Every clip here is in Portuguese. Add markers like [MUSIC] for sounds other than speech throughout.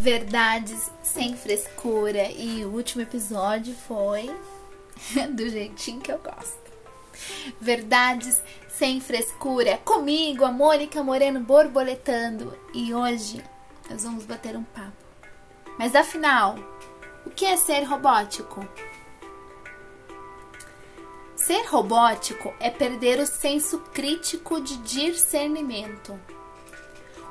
Verdades sem frescura. E o último episódio foi [LAUGHS] do jeitinho que eu gosto. Verdades sem frescura. Comigo, a Mônica Moreno borboletando. E hoje nós vamos bater um papo. Mas afinal, o que é ser robótico? Ser robótico é perder o senso crítico de discernimento.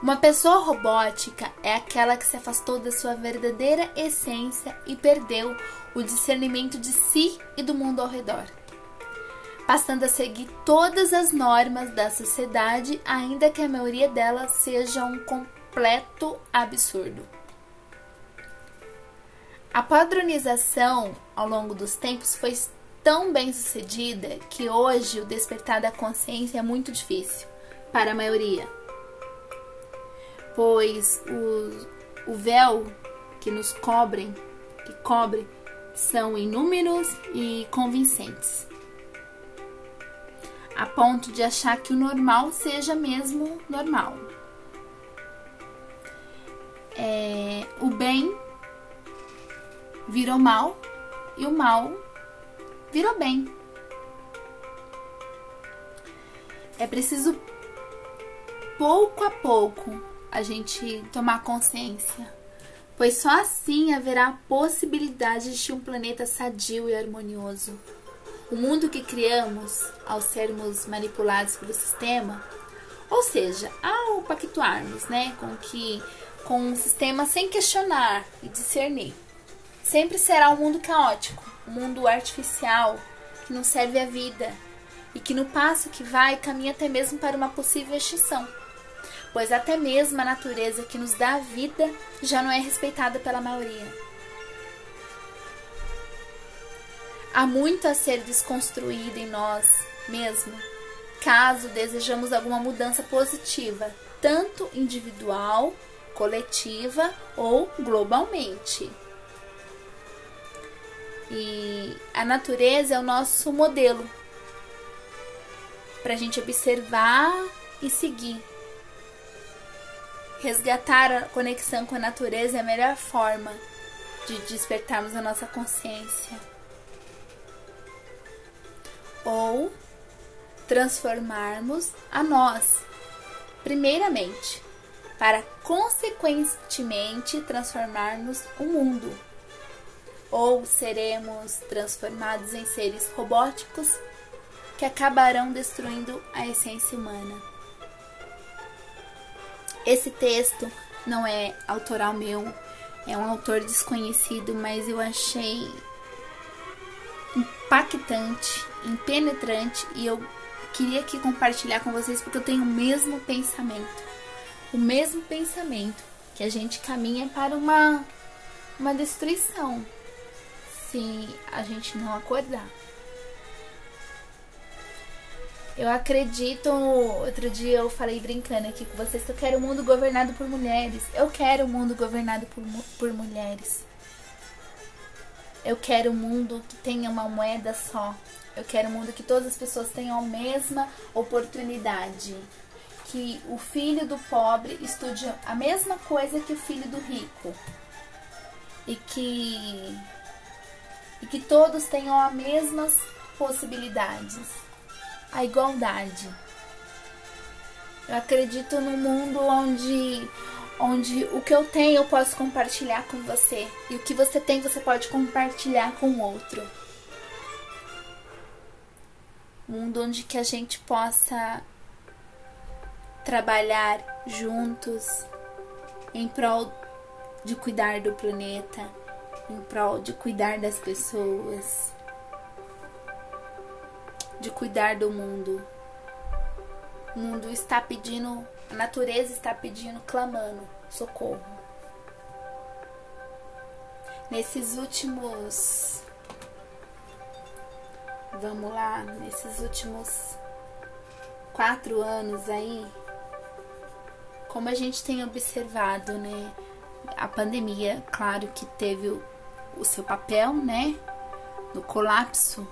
Uma pessoa robótica é aquela que se afastou da sua verdadeira essência e perdeu o discernimento de si e do mundo ao redor, passando a seguir todas as normas da sociedade, ainda que a maioria delas seja um completo absurdo. A padronização ao longo dos tempos foi tão bem sucedida que hoje o despertar da consciência é muito difícil para a maioria pois o, o véu que nos cobrem, que cobre, são inúmeros e convincentes, a ponto de achar que o normal seja mesmo normal. É, o bem virou mal e o mal virou bem. É preciso pouco a pouco a gente tomar consciência, pois só assim haverá a possibilidade de um planeta sadio e harmonioso. O mundo que criamos ao sermos manipulados pelo sistema, ou seja, ao pactuarmos, né, com que com um sistema sem questionar e discernir, sempre será um mundo caótico, um mundo artificial que não serve à vida e que no passo que vai caminha até mesmo para uma possível extinção pois até mesmo a natureza que nos dá a vida já não é respeitada pela maioria. Há muito a ser desconstruído em nós mesmo, caso desejamos alguma mudança positiva, tanto individual, coletiva ou globalmente. E a natureza é o nosso modelo para a gente observar e seguir Resgatar a conexão com a natureza é a melhor forma de despertarmos a nossa consciência. Ou transformarmos a nós, primeiramente, para consequentemente transformarmos o mundo. Ou seremos transformados em seres robóticos que acabarão destruindo a essência humana. Esse texto não é autoral meu, é um autor desconhecido, mas eu achei impactante, impenetrante e eu queria aqui compartilhar com vocês porque eu tenho o mesmo pensamento. O mesmo pensamento que a gente caminha para uma uma destruição se a gente não acordar. Eu acredito. Outro dia eu falei brincando aqui com vocês que eu quero um mundo governado por mulheres. Eu quero um mundo governado por, por mulheres. Eu quero um mundo que tenha uma moeda só. Eu quero um mundo que todas as pessoas tenham a mesma oportunidade. Que o filho do pobre estude a mesma coisa que o filho do rico. E que, e que todos tenham as mesmas possibilidades a igualdade. Eu acredito num mundo onde onde o que eu tenho eu posso compartilhar com você e o que você tem você pode compartilhar com o outro. Um mundo onde que a gente possa trabalhar juntos em prol de cuidar do planeta, em prol de cuidar das pessoas de cuidar do mundo. O mundo está pedindo, a natureza está pedindo, clamando socorro. Nesses últimos. Vamos lá, nesses últimos quatro anos aí, como a gente tem observado, né? A pandemia, claro que teve o, o seu papel, né? No colapso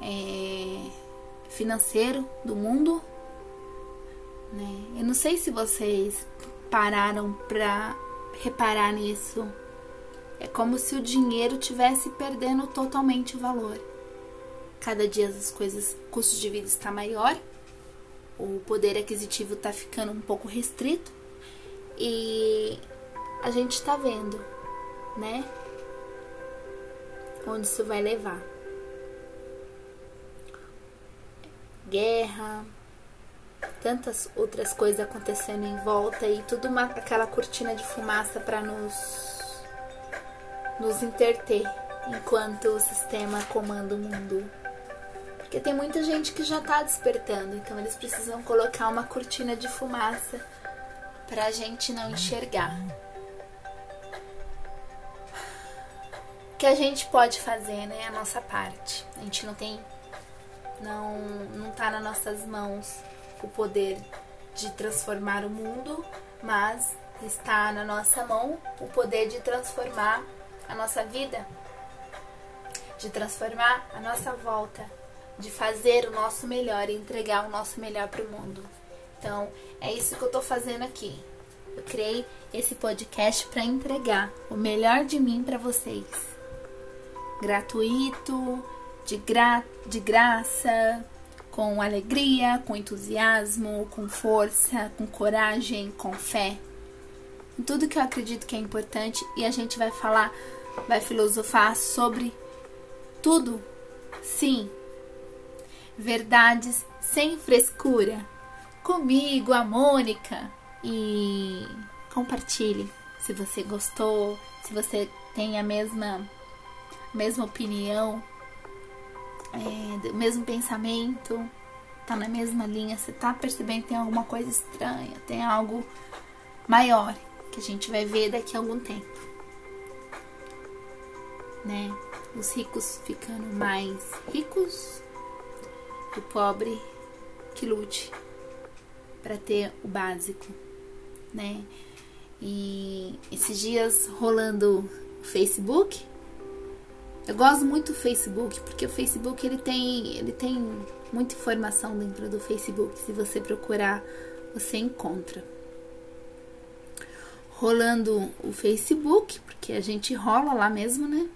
é, financeiro do mundo. Né? Eu não sei se vocês pararam para reparar nisso. É como se o dinheiro tivesse perdendo totalmente o valor. Cada dia as coisas, o custo de vida está maior, o poder aquisitivo está ficando um pouco restrito e a gente está vendo, né? Onde isso vai levar. Guerra, tantas outras coisas acontecendo em volta e tudo uma, aquela cortina de fumaça para nos nos interter enquanto o sistema comanda o mundo. Porque tem muita gente que já está despertando, então eles precisam colocar uma cortina de fumaça para a gente não enxergar. O que a gente pode fazer, né? A nossa parte. A gente não tem. Não, não tá nas nossas mãos o poder de transformar o mundo, mas está na nossa mão o poder de transformar a nossa vida, de transformar a nossa volta, de fazer o nosso melhor e entregar o nosso melhor para o mundo. Então, é isso que eu tô fazendo aqui. Eu criei esse podcast para entregar o melhor de mim para vocês. Gratuito, de, gra de graça, com alegria, com entusiasmo, com força, com coragem, com fé. Em tudo que eu acredito que é importante e a gente vai falar, vai filosofar sobre tudo. Sim. Verdades sem frescura comigo, a Mônica. E compartilhe se você gostou, se você tem a mesma, mesma opinião, é, mesmo pensamento, tá na mesma linha, você tá percebendo que tem alguma coisa estranha, tem algo maior que a gente vai ver daqui a algum tempo. Né? Os ricos ficando mais ricos, o pobre que lute para ter o básico, né? E esses dias rolando o Facebook, eu gosto muito do Facebook porque o Facebook ele tem ele tem muita informação dentro do Facebook. Se você procurar, você encontra. Rolando o Facebook, porque a gente rola lá mesmo, né?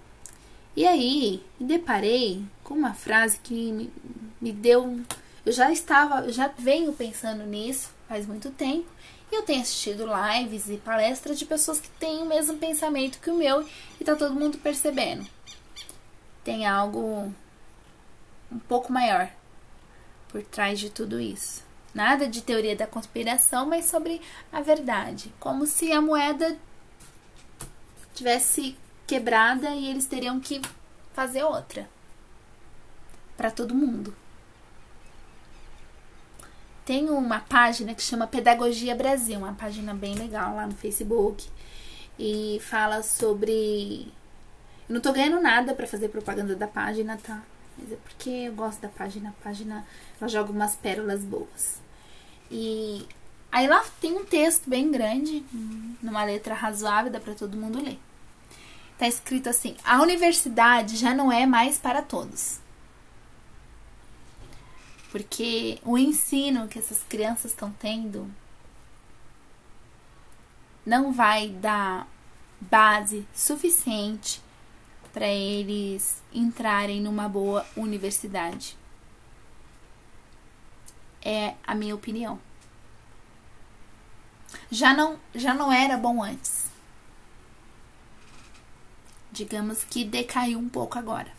E aí, me deparei com uma frase que me, me deu eu já estava, eu já venho pensando nisso faz muito tempo. E eu tenho assistido lives e palestras de pessoas que têm o mesmo pensamento que o meu e tá todo mundo percebendo. Tem algo um pouco maior por trás de tudo isso. Nada de teoria da conspiração, mas sobre a verdade. Como se a moeda tivesse quebrada e eles teriam que fazer outra para todo mundo tem uma página que chama Pedagogia Brasil, uma página bem legal lá no Facebook. E fala sobre. Eu não tô ganhando nada para fazer propaganda da página, tá? Mas é porque eu gosto da página. A página ela joga umas pérolas boas. E aí lá tem um texto bem grande, numa letra razoável, dá para todo mundo ler. Tá escrito assim: A universidade já não é mais para todos. Porque o ensino que essas crianças estão tendo não vai dar base suficiente para eles entrarem numa boa universidade. É a minha opinião. Já não, já não era bom antes. Digamos que decaiu um pouco agora.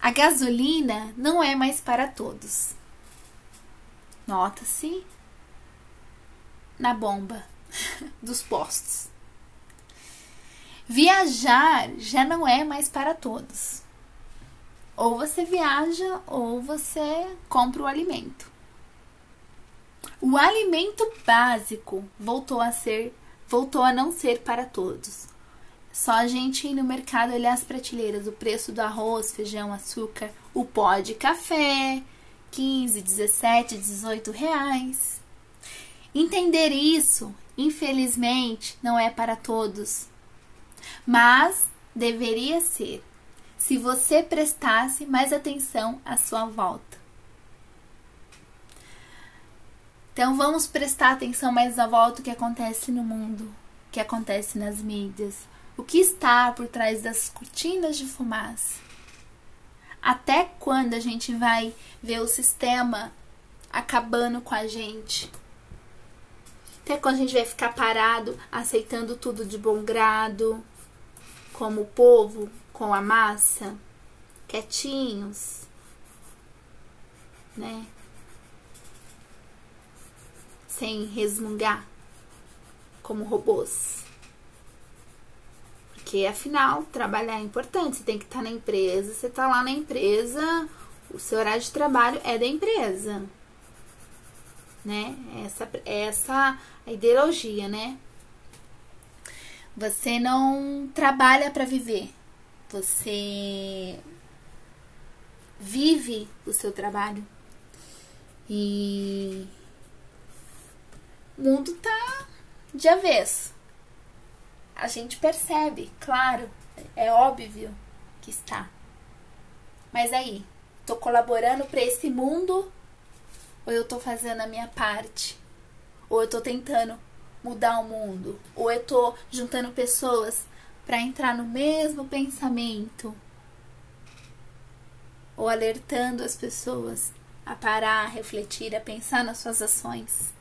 A gasolina não é mais para todos. Nota-se na bomba [LAUGHS] dos postos. Viajar já não é mais para todos. Ou você viaja ou você compra o alimento. O alimento básico voltou a ser, voltou a não ser para todos. Só a gente ir no mercado olhar as prateleiras, o preço do arroz, feijão, açúcar, o pó de café, 15, 17, 18 reais. Entender isso, infelizmente, não é para todos, mas deveria ser, se você prestasse mais atenção à sua volta. Então vamos prestar atenção mais na volta o que acontece no mundo, o que acontece nas mídias, o que está por trás das cortinas de fumaça. Até quando a gente vai ver o sistema acabando com a gente? Até quando a gente vai ficar parado, aceitando tudo de bom grado, como o povo com a massa, quietinhos, né? Sem resmungar como robôs. Porque afinal, trabalhar é importante, você tem que estar na empresa, você está lá na empresa, o seu horário de trabalho é da empresa. Né? Essa essa a ideologia, né? Você não trabalha para viver. Você vive o seu trabalho. E o mundo tá de avesso. A gente percebe, claro, é óbvio que está. Mas aí, tô colaborando para esse mundo ou eu tô fazendo a minha parte? Ou eu tô tentando mudar o mundo? Ou eu tô juntando pessoas para entrar no mesmo pensamento? Ou alertando as pessoas a parar, a refletir, a pensar nas suas ações?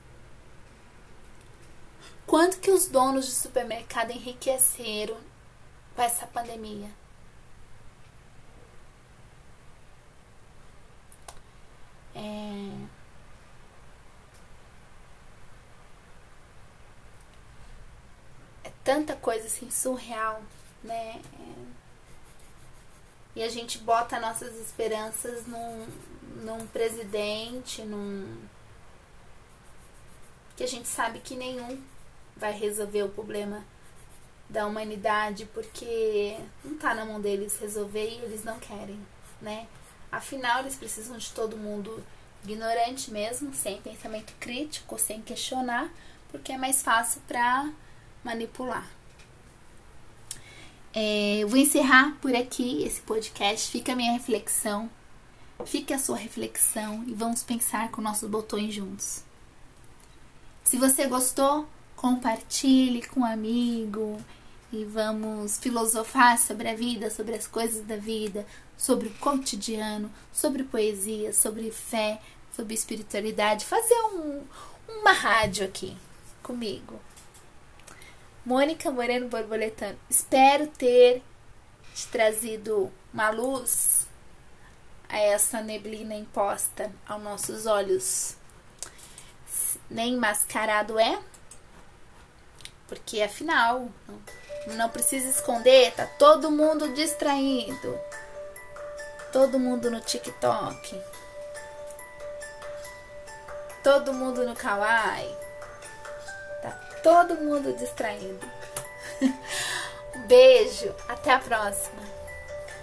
Quanto que os donos de supermercado enriqueceram com essa pandemia? É... tanta coisa assim surreal, né? É... E a gente bota nossas esperanças num, num presidente, num. que a gente sabe que nenhum vai resolver o problema da humanidade, porque não tá na mão deles resolver e eles não querem, né? Afinal, eles precisam de todo mundo ignorante mesmo, sem pensamento crítico, sem questionar, porque é mais fácil para manipular. É, vou encerrar por aqui esse podcast. Fica a minha reflexão. Fica a sua reflexão e vamos pensar com nossos botões juntos. Se você gostou, compartilhe com um amigo e vamos filosofar sobre a vida, sobre as coisas da vida, sobre o cotidiano, sobre poesia, sobre fé, sobre espiritualidade. Fazer um, uma rádio aqui comigo. Mônica Moreno Borboletano, espero ter te trazido uma luz a essa neblina imposta aos nossos olhos. Nem mascarado é, porque afinal não, precisa esconder, tá todo mundo distraído. Todo mundo no TikTok. Todo mundo no Kawaii todo mundo distraindo. [LAUGHS] Beijo, até a próxima.